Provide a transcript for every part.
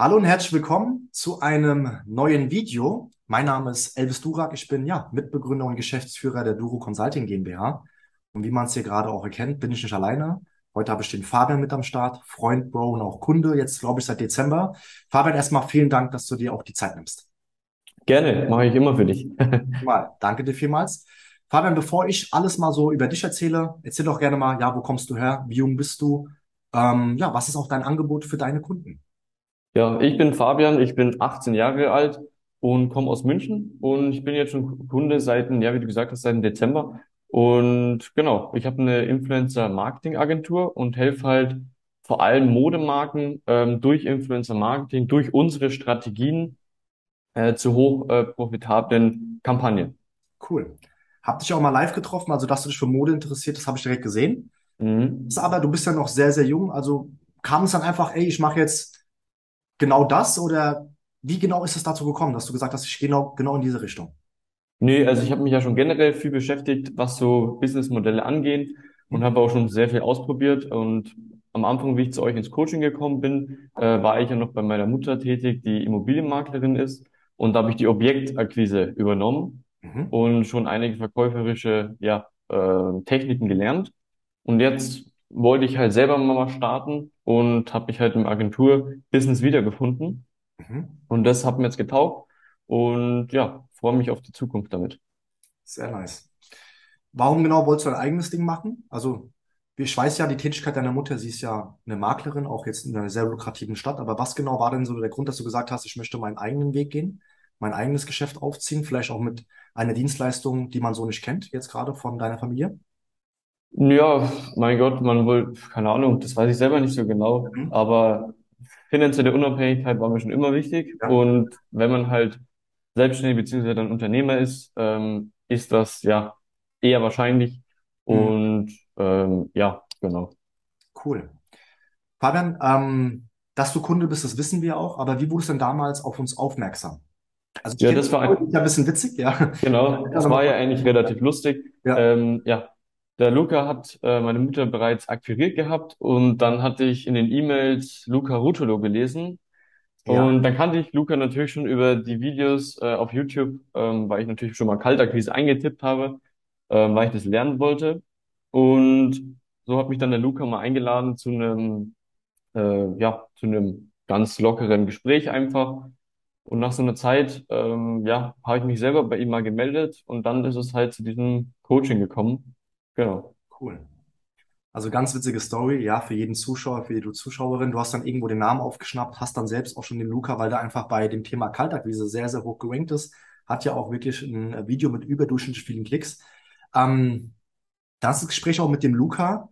Hallo und herzlich willkommen zu einem neuen Video. Mein Name ist Elvis Durak. Ich bin ja Mitbegründer und Geschäftsführer der Duro Consulting GmbH. Und wie man es hier gerade auch erkennt, bin ich nicht alleine. Heute habe ich den Fabian mit am Start, Freund, Bro und auch Kunde, jetzt glaube ich seit Dezember. Fabian, erstmal vielen Dank, dass du dir auch die Zeit nimmst. Gerne, mache ich immer für dich. mal, danke dir vielmals. Fabian, bevor ich alles mal so über dich erzähle, erzähl doch gerne mal, ja, wo kommst du her? Wie jung bist du? Ähm, ja, was ist auch dein Angebot für deine Kunden? Ja, ich bin Fabian, ich bin 18 Jahre alt und komme aus München und ich bin jetzt schon Kunde seit, ja, wie du gesagt hast, seit dem Dezember. Und genau, ich habe eine Influencer-Marketing-Agentur und helfe halt vor allem Modemarken ähm, durch Influencer-Marketing, durch unsere Strategien äh, zu hoch äh, profitablen Kampagnen. Cool. Hab dich auch mal live getroffen, also dass du dich für Mode interessiert, das habe ich direkt gesehen. Mhm. Aber du bist ja noch sehr, sehr jung, also kam es dann einfach, ey, ich mache jetzt genau das oder wie genau ist es dazu gekommen, dass du gesagt hast, ich gehe genau, genau in diese Richtung? Nee, also ich habe mich ja schon generell viel beschäftigt, was so Businessmodelle angeht und habe auch schon sehr viel ausprobiert. Und am Anfang, wie ich zu euch ins Coaching gekommen bin, äh, war ich ja noch bei meiner Mutter tätig, die Immobilienmaklerin ist. Und da habe ich die Objektakquise übernommen mhm. und schon einige verkäuferische ja, äh, Techniken gelernt. Und jetzt wollte ich halt selber mal starten und habe mich halt im Agentur-Business wiedergefunden. Mhm. Und das hat mir jetzt getaugt. Und ja, freue mich auf die Zukunft damit. Sehr nice. Warum genau wolltest du dein eigenes Ding machen? Also, ich weiß ja, die Tätigkeit deiner Mutter, sie ist ja eine Maklerin, auch jetzt in einer sehr lukrativen Stadt. Aber was genau war denn so der Grund, dass du gesagt hast, ich möchte meinen eigenen Weg gehen, mein eigenes Geschäft aufziehen, vielleicht auch mit einer Dienstleistung, die man so nicht kennt, jetzt gerade von deiner Familie? Ja, mein Gott, man will, keine Ahnung, das weiß ich selber nicht so genau, mhm. aber finanzielle Unabhängigkeit war mir schon immer wichtig. Ja. Und wenn man halt selbstständig beziehungsweise ein Unternehmer ist, ähm, ist das ja eher wahrscheinlich. Mhm. Und ähm, ja, genau. Cool. Fabian, ähm, dass du Kunde bist, das wissen wir auch, aber wie wurdest du denn damals auf uns aufmerksam? Also ja, das war ein, ein bisschen witzig, ja. Genau, das war ja eigentlich relativ lustig. Ja. Ähm, ja, der Luca hat äh, meine Mutter bereits akquiriert gehabt und dann hatte ich in den E-Mails Luca Rutolo gelesen ja. Und dann kannte ich Luca natürlich schon über die Videos äh, auf YouTube, ähm, weil ich natürlich schon mal Kaltakquise eingetippt habe, ähm, weil ich das lernen wollte. Und so hat mich dann der Luca mal eingeladen zu einem, äh, ja, zu einem ganz lockeren Gespräch einfach. Und nach so einer Zeit, ähm, ja, habe ich mich selber bei ihm mal gemeldet und dann ist es halt zu diesem Coaching gekommen. Genau. Cool. Also ganz witzige Story, ja, für jeden Zuschauer, für jede Zuschauerin. Du hast dann irgendwo den Namen aufgeschnappt, hast dann selbst auch schon den Luca, weil der einfach bei dem Thema Kaltakquise sehr, sehr hoch gerankt ist. Hat ja auch wirklich ein Video mit überdurchschnittlich vielen Klicks. Ähm, das Gespräch auch mit dem Luca.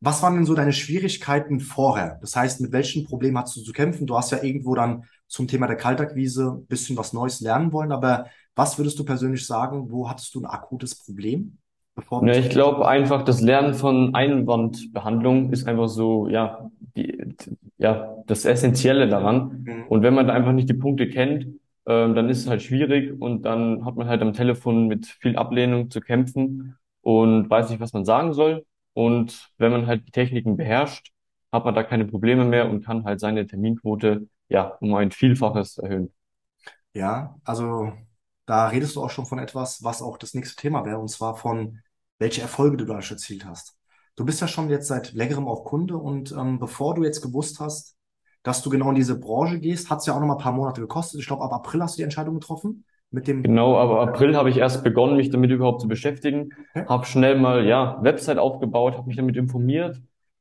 Was waren denn so deine Schwierigkeiten vorher? Das heißt, mit welchen Problemen hast du zu kämpfen? Du hast ja irgendwo dann zum Thema der Kaltakquise ein bisschen was Neues lernen wollen, aber was würdest du persönlich sagen, wo hattest du ein akutes Problem? Bevor ja, ich glaube einfach, das Lernen von Einwandbehandlung ist einfach so, ja, die, ja, das Essentielle daran. Mhm. Und wenn man da einfach nicht die Punkte kennt, ähm, dann ist es halt schwierig und dann hat man halt am Telefon mit viel Ablehnung zu kämpfen und weiß nicht, was man sagen soll. Und wenn man halt die Techniken beherrscht, hat man da keine Probleme mehr und kann halt seine Terminquote ja um ein Vielfaches erhöhen. Ja, also da redest du auch schon von etwas, was auch das nächste Thema wäre, und zwar von welche Erfolge du dadurch erzielt hast. Du bist ja schon jetzt seit längerem auch Kunde und ähm, bevor du jetzt gewusst hast, dass du genau in diese Branche gehst, hat es ja auch noch mal ein paar Monate gekostet. Ich glaube, ab April hast du die Entscheidung getroffen. Mit dem genau, aber April habe ich erst begonnen, mich damit überhaupt zu beschäftigen. Okay. Habe schnell mal ja Website aufgebaut, habe mich damit informiert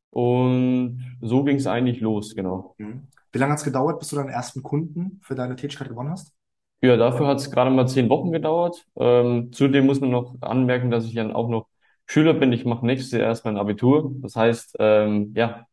und so ging es eigentlich los, genau. Mhm. Wie lange hat es gedauert, bis du deinen ersten Kunden für deine Tätigkeit gewonnen hast? Ja, dafür hat es gerade mal zehn Wochen gedauert. Ähm, zudem muss man noch anmerken, dass ich dann auch noch Schüler bin. Ich mache nächstes Jahr erst mein Abitur. Das heißt, ähm, ja,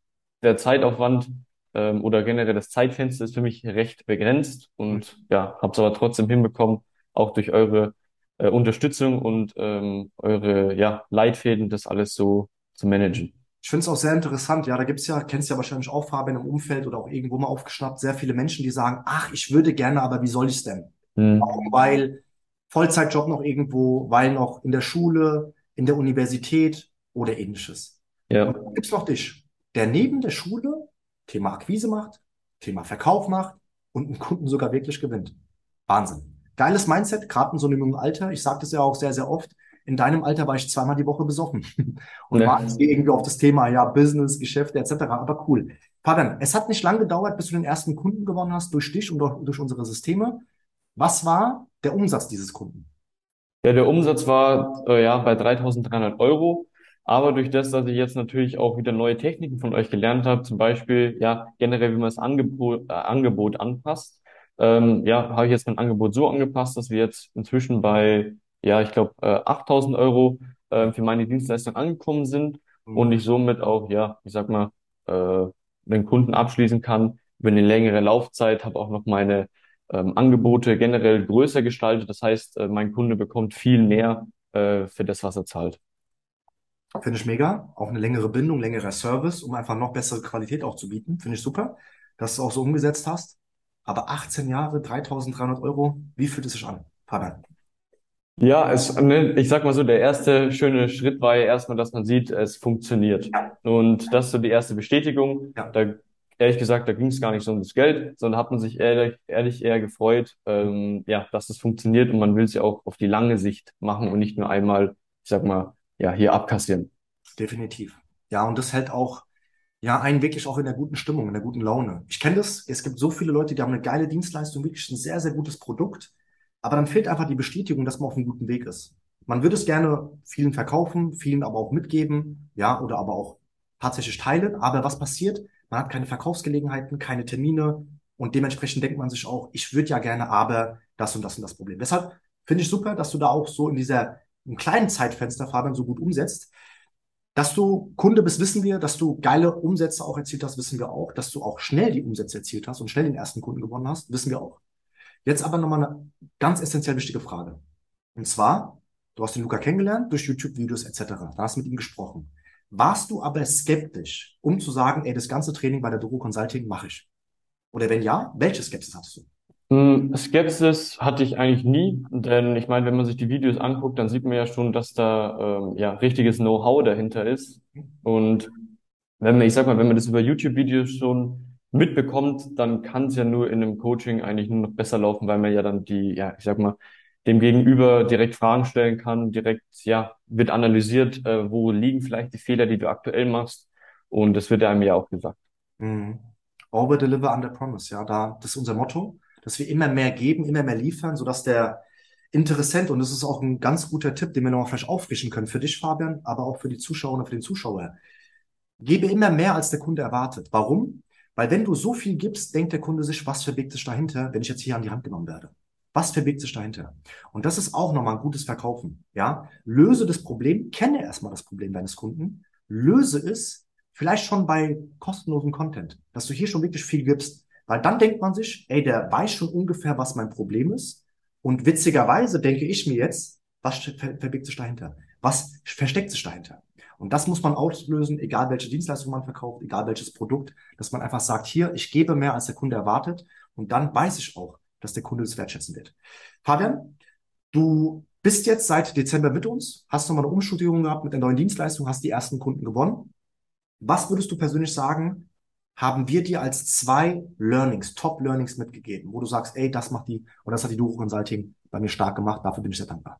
der Zeitaufwand ähm, oder generell das Zeitfenster ist für mich recht begrenzt und ja, habe es aber trotzdem hinbekommen, auch durch eure äh, Unterstützung und ähm, eure ja, Leitfäden, das alles so zu managen. Ich finde es auch sehr interessant, ja, da gibt's ja, kennst ja wahrscheinlich auch Fabian im Umfeld oder auch irgendwo mal aufgeschnappt, sehr viele Menschen, die sagen, ach, ich würde gerne, aber wie soll ich's denn? Mhm. Warum? Weil Vollzeitjob noch irgendwo, weil noch in der Schule, in der Universität oder ähnliches. Ja. Und dann gibt's noch dich, der neben der Schule Thema Akquise macht, Thema Verkauf macht, und einen Kunden sogar wirklich gewinnt. Wahnsinn. Geiles Mindset, gerade in so einem jungen Alter. Ich sage das ja auch sehr, sehr oft. In deinem Alter war ich zweimal die Woche besoffen und ja. war irgendwie auf das Thema, ja, Business, Geschäfte etc. Aber cool. Fabian, es hat nicht lange gedauert, bis du den ersten Kunden gewonnen hast durch dich und durch unsere Systeme. Was war der Umsatz dieses Kunden? Ja, der Umsatz war äh, ja bei 3.300 Euro. Aber durch das, dass ich jetzt natürlich auch wieder neue Techniken von euch gelernt habe, zum Beispiel ja generell, wie man das Angebot, äh, Angebot anpasst, ähm, ja, habe ich jetzt mein Angebot so angepasst, dass wir jetzt inzwischen bei ja, ich glaube äh, 8.000 Euro äh, für meine Dienstleistung angekommen sind mhm. und ich somit auch ja, ich sag mal äh, den Kunden abschließen kann über eine längere Laufzeit, habe auch noch meine ähm, Angebote generell größer gestaltet. Das heißt, äh, mein Kunde bekommt viel mehr äh, für das, was er zahlt. Finde ich mega. Auch eine längere Bindung, längerer Service, um einfach noch bessere Qualität auch zu bieten. Finde ich super, dass du es auch so umgesetzt hast. Aber 18 Jahre, 3300 Euro, wie fühlt es sich an, Fabian? Ja, es, ne, ich sag mal so, der erste schöne Schritt war ja erstmal, dass man sieht, es funktioniert. Und das ist so die erste Bestätigung. Ja. Da ehrlich gesagt, da ging es gar nicht so um das Geld, sondern hat man sich ehrlich, ehrlich eher gefreut, ähm, ja, dass es funktioniert und man will es ja auch auf die lange Sicht machen und nicht nur einmal, ich sag mal, ja, hier abkassieren. Definitiv. Ja, und das hält auch, ja, einen wirklich auch in der guten Stimmung, in der guten Laune. Ich kenne das. Es gibt so viele Leute, die haben eine geile Dienstleistung, wirklich ein sehr, sehr gutes Produkt. Aber dann fehlt einfach die Bestätigung, dass man auf einem guten Weg ist. Man würde es gerne vielen verkaufen, vielen aber auch mitgeben, ja, oder aber auch tatsächlich teilen. Aber was passiert? Man hat keine Verkaufsgelegenheiten, keine Termine und dementsprechend denkt man sich auch, ich würde ja gerne, aber das und das und das Problem. Deshalb finde ich super, dass du da auch so in dieser im kleinen Zeitfenster Fabian so gut umsetzt. Dass du Kunde bist, wissen wir. Dass du geile Umsätze auch erzielt hast, wissen wir auch. Dass du auch schnell die Umsätze erzielt hast und schnell den ersten Kunden gewonnen hast, wissen wir auch. Jetzt aber nochmal eine ganz essentiell wichtige Frage. Und zwar, du hast den Luca kennengelernt durch YouTube-Videos etc. Da hast du mit ihm gesprochen. Warst du aber skeptisch, um zu sagen, ey, das ganze Training bei der Doro Consulting mache ich? Oder wenn ja, welche Skepsis hattest du? Hm, Skepsis hatte ich eigentlich nie, denn ich meine, wenn man sich die Videos anguckt, dann sieht man ja schon, dass da ähm, ja richtiges Know-how dahinter ist. Und wenn man, ich sag mal, wenn man das über YouTube-Videos schon mitbekommt, dann kann es ja nur in einem Coaching eigentlich nur noch besser laufen, weil man ja dann die, ja, ich sag mal, dem Gegenüber direkt Fragen stellen kann, direkt, ja, wird analysiert, äh, wo liegen vielleicht die Fehler, die du aktuell machst. Und das wird einem ja auch gesagt. Mhm. Over deliver under promise, ja, da, das ist unser Motto, dass wir immer mehr geben, immer mehr liefern, sodass der Interessent, und das ist auch ein ganz guter Tipp, den wir noch vielleicht auffrischen können für dich, Fabian, aber auch für die Zuschauer und für den Zuschauer. Gebe immer mehr, als der Kunde erwartet. Warum? Weil wenn du so viel gibst, denkt der Kunde sich, was verbirgt sich dahinter, wenn ich jetzt hier an die Hand genommen werde? Was verbirgt sich dahinter? Und das ist auch nochmal ein gutes Verkaufen. Ja, löse das Problem, kenne erstmal das Problem deines Kunden, löse es vielleicht schon bei kostenlosem Content, dass du hier schon wirklich viel gibst. Weil dann denkt man sich, ey, der weiß schon ungefähr, was mein Problem ist. Und witzigerweise denke ich mir jetzt, was verbirgt sich dahinter? Was versteckt sich dahinter? Und das muss man auslösen, egal welche Dienstleistung man verkauft, egal welches Produkt, dass man einfach sagt, hier, ich gebe mehr, als der Kunde erwartet. Und dann weiß ich auch, dass der Kunde das wertschätzen wird. Fabian, du bist jetzt seit Dezember mit uns, hast nochmal eine Umstudierung gehabt mit der neuen Dienstleistung, hast die ersten Kunden gewonnen. Was würdest du persönlich sagen, haben wir dir als zwei Learnings, Top Learnings mitgegeben, wo du sagst, ey, das macht die, und das hat die Duro Consulting bei mir stark gemacht, dafür bin ich sehr dankbar.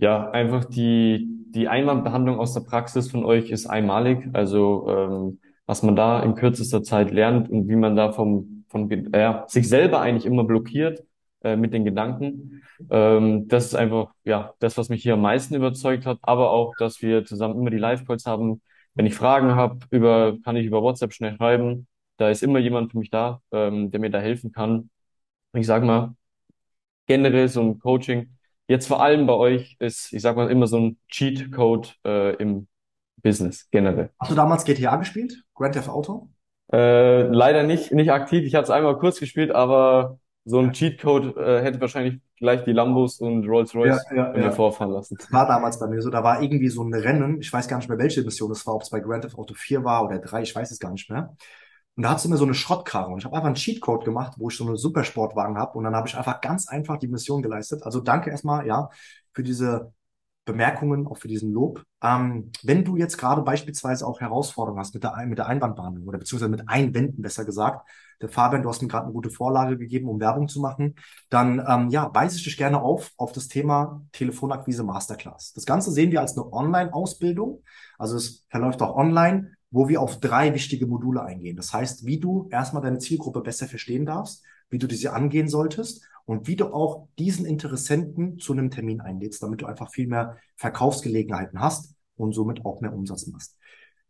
Ja, einfach die, die Einwandbehandlung aus der Praxis von euch ist einmalig. Also ähm, was man da in kürzester Zeit lernt und wie man da vom, von äh, sich selber eigentlich immer blockiert äh, mit den Gedanken. Ähm, das ist einfach ja das, was mich hier am meisten überzeugt hat, aber auch, dass wir zusammen immer die Live-Calls haben, wenn ich Fragen habe, über, kann ich über WhatsApp schnell schreiben. Da ist immer jemand für mich da, ähm, der mir da helfen kann. Ich sage mal, generell so ein Coaching, jetzt vor allem bei euch ist, ich sag mal, immer so ein Cheat-Code äh, im Business generell. Hast du damals GTA gespielt? Grand Theft Auto? Äh, leider nicht, nicht aktiv. Ich hatte es einmal kurz gespielt, aber so ein Cheatcode äh, hätte wahrscheinlich gleich die Lambos und Rolls-Royce ja, ja, ja. vorfahren lassen. War damals bei mir so, da war irgendwie so ein Rennen, ich weiß gar nicht mehr, welche Mission es war, ob es bei Grand Theft Auto 4 war oder 3, ich weiß es gar nicht mehr. Und da hat es immer so eine Schrottkarre und ich habe einfach einen Cheatcode gemacht, wo ich so einen Supersportwagen habe und dann habe ich einfach ganz einfach die Mission geleistet. Also danke erstmal, ja, für diese Bemerkungen, auch für diesen Lob. Ähm, wenn du jetzt gerade beispielsweise auch Herausforderungen hast mit der, mit der Einwandbehandlung oder beziehungsweise mit Einwänden, besser gesagt, der Fabian, du hast mir gerade eine gute Vorlage gegeben, um Werbung zu machen, dann ähm, ja, weise ich dich gerne auf auf das Thema Telefonakquise Masterclass. Das Ganze sehen wir als eine Online-Ausbildung, also es verläuft auch online, wo wir auf drei wichtige Module eingehen. Das heißt, wie du erstmal deine Zielgruppe besser verstehen darfst, wie du diese angehen solltest und wie du auch diesen Interessenten zu einem Termin einlädst, damit du einfach viel mehr Verkaufsgelegenheiten hast und somit auch mehr Umsatz machst.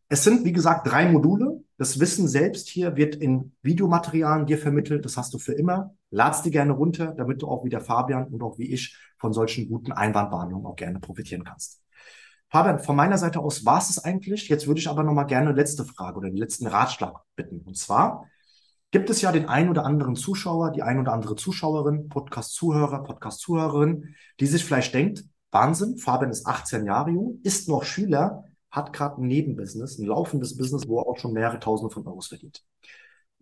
Es sind, wie gesagt, drei Module. Das Wissen selbst hier wird in Videomaterialien dir vermittelt. Das hast du für immer. Lad's dir gerne runter, damit du auch wie der Fabian und auch wie ich von solchen guten Einwandbehandlungen auch gerne profitieren kannst. Fabian, von meiner Seite aus war es eigentlich. Jetzt würde ich aber noch mal gerne letzte Frage oder den letzten Ratschlag bitten. Und zwar gibt es ja den ein oder anderen Zuschauer, die ein oder andere Zuschauerin, Podcast-Zuhörer, Podcast-Zuhörerin, die sich vielleicht denkt, Wahnsinn, Fabian ist 18 Jahre jung, ist noch Schüler, hat gerade ein Nebenbusiness, ein laufendes Business, wo er auch schon mehrere Tausende von Euros verdient.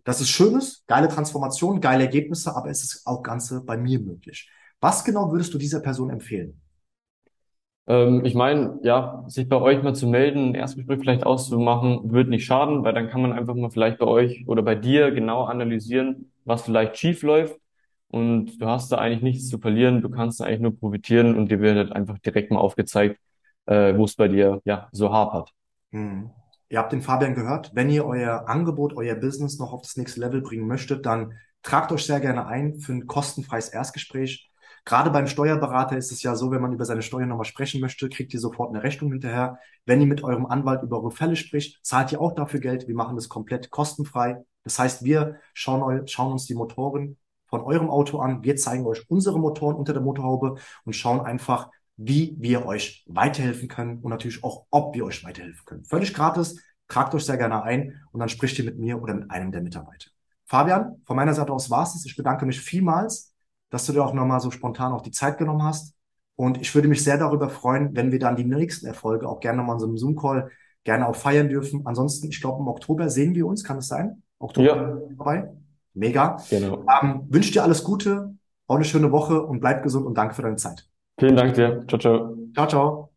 Das ist schönes, geile Transformation, geile Ergebnisse, aber es ist auch Ganze bei mir möglich. Was genau würdest du dieser Person empfehlen? Ähm, ich meine, ja, sich bei euch mal zu melden, ein Erstgespräch vielleicht auszumachen, wird nicht schaden, weil dann kann man einfach mal vielleicht bei euch oder bei dir genau analysieren, was vielleicht schief läuft. Und du hast da eigentlich nichts zu verlieren, du kannst da eigentlich nur profitieren und dir wird halt einfach direkt mal aufgezeigt, äh, wo es bei dir ja so hapert. Hm. Ihr habt den Fabian gehört. Wenn ihr euer Angebot, euer Business noch auf das nächste Level bringen möchtet, dann tragt euch sehr gerne ein für ein kostenfreies Erstgespräch. Gerade beim Steuerberater ist es ja so, wenn man über seine Steuern nochmal sprechen möchte, kriegt ihr sofort eine Rechnung hinterher. Wenn ihr mit eurem Anwalt über eure Fälle spricht, zahlt ihr auch dafür Geld. Wir machen das komplett kostenfrei. Das heißt, wir schauen, schauen uns die Motoren von eurem Auto an. Wir zeigen euch unsere Motoren unter der Motorhaube und schauen einfach, wie wir euch weiterhelfen können und natürlich auch, ob wir euch weiterhelfen können. Völlig gratis. Tragt euch sehr gerne ein und dann spricht ihr mit mir oder mit einem der Mitarbeiter. Fabian, von meiner Seite aus war es. Ich bedanke mich vielmals dass du dir auch nochmal so spontan auch die Zeit genommen hast. Und ich würde mich sehr darüber freuen, wenn wir dann die nächsten Erfolge auch gerne nochmal in so einem Zoom-Call gerne auch feiern dürfen. Ansonsten, ich glaube, im Oktober sehen wir uns, kann es sein? Oktober ja. dabei? Mega. Genau. Ähm, wünsche dir alles Gute, auch eine schöne Woche und bleib gesund und danke für deine Zeit. Vielen Dank dir. Ciao, ciao. Ciao, ciao.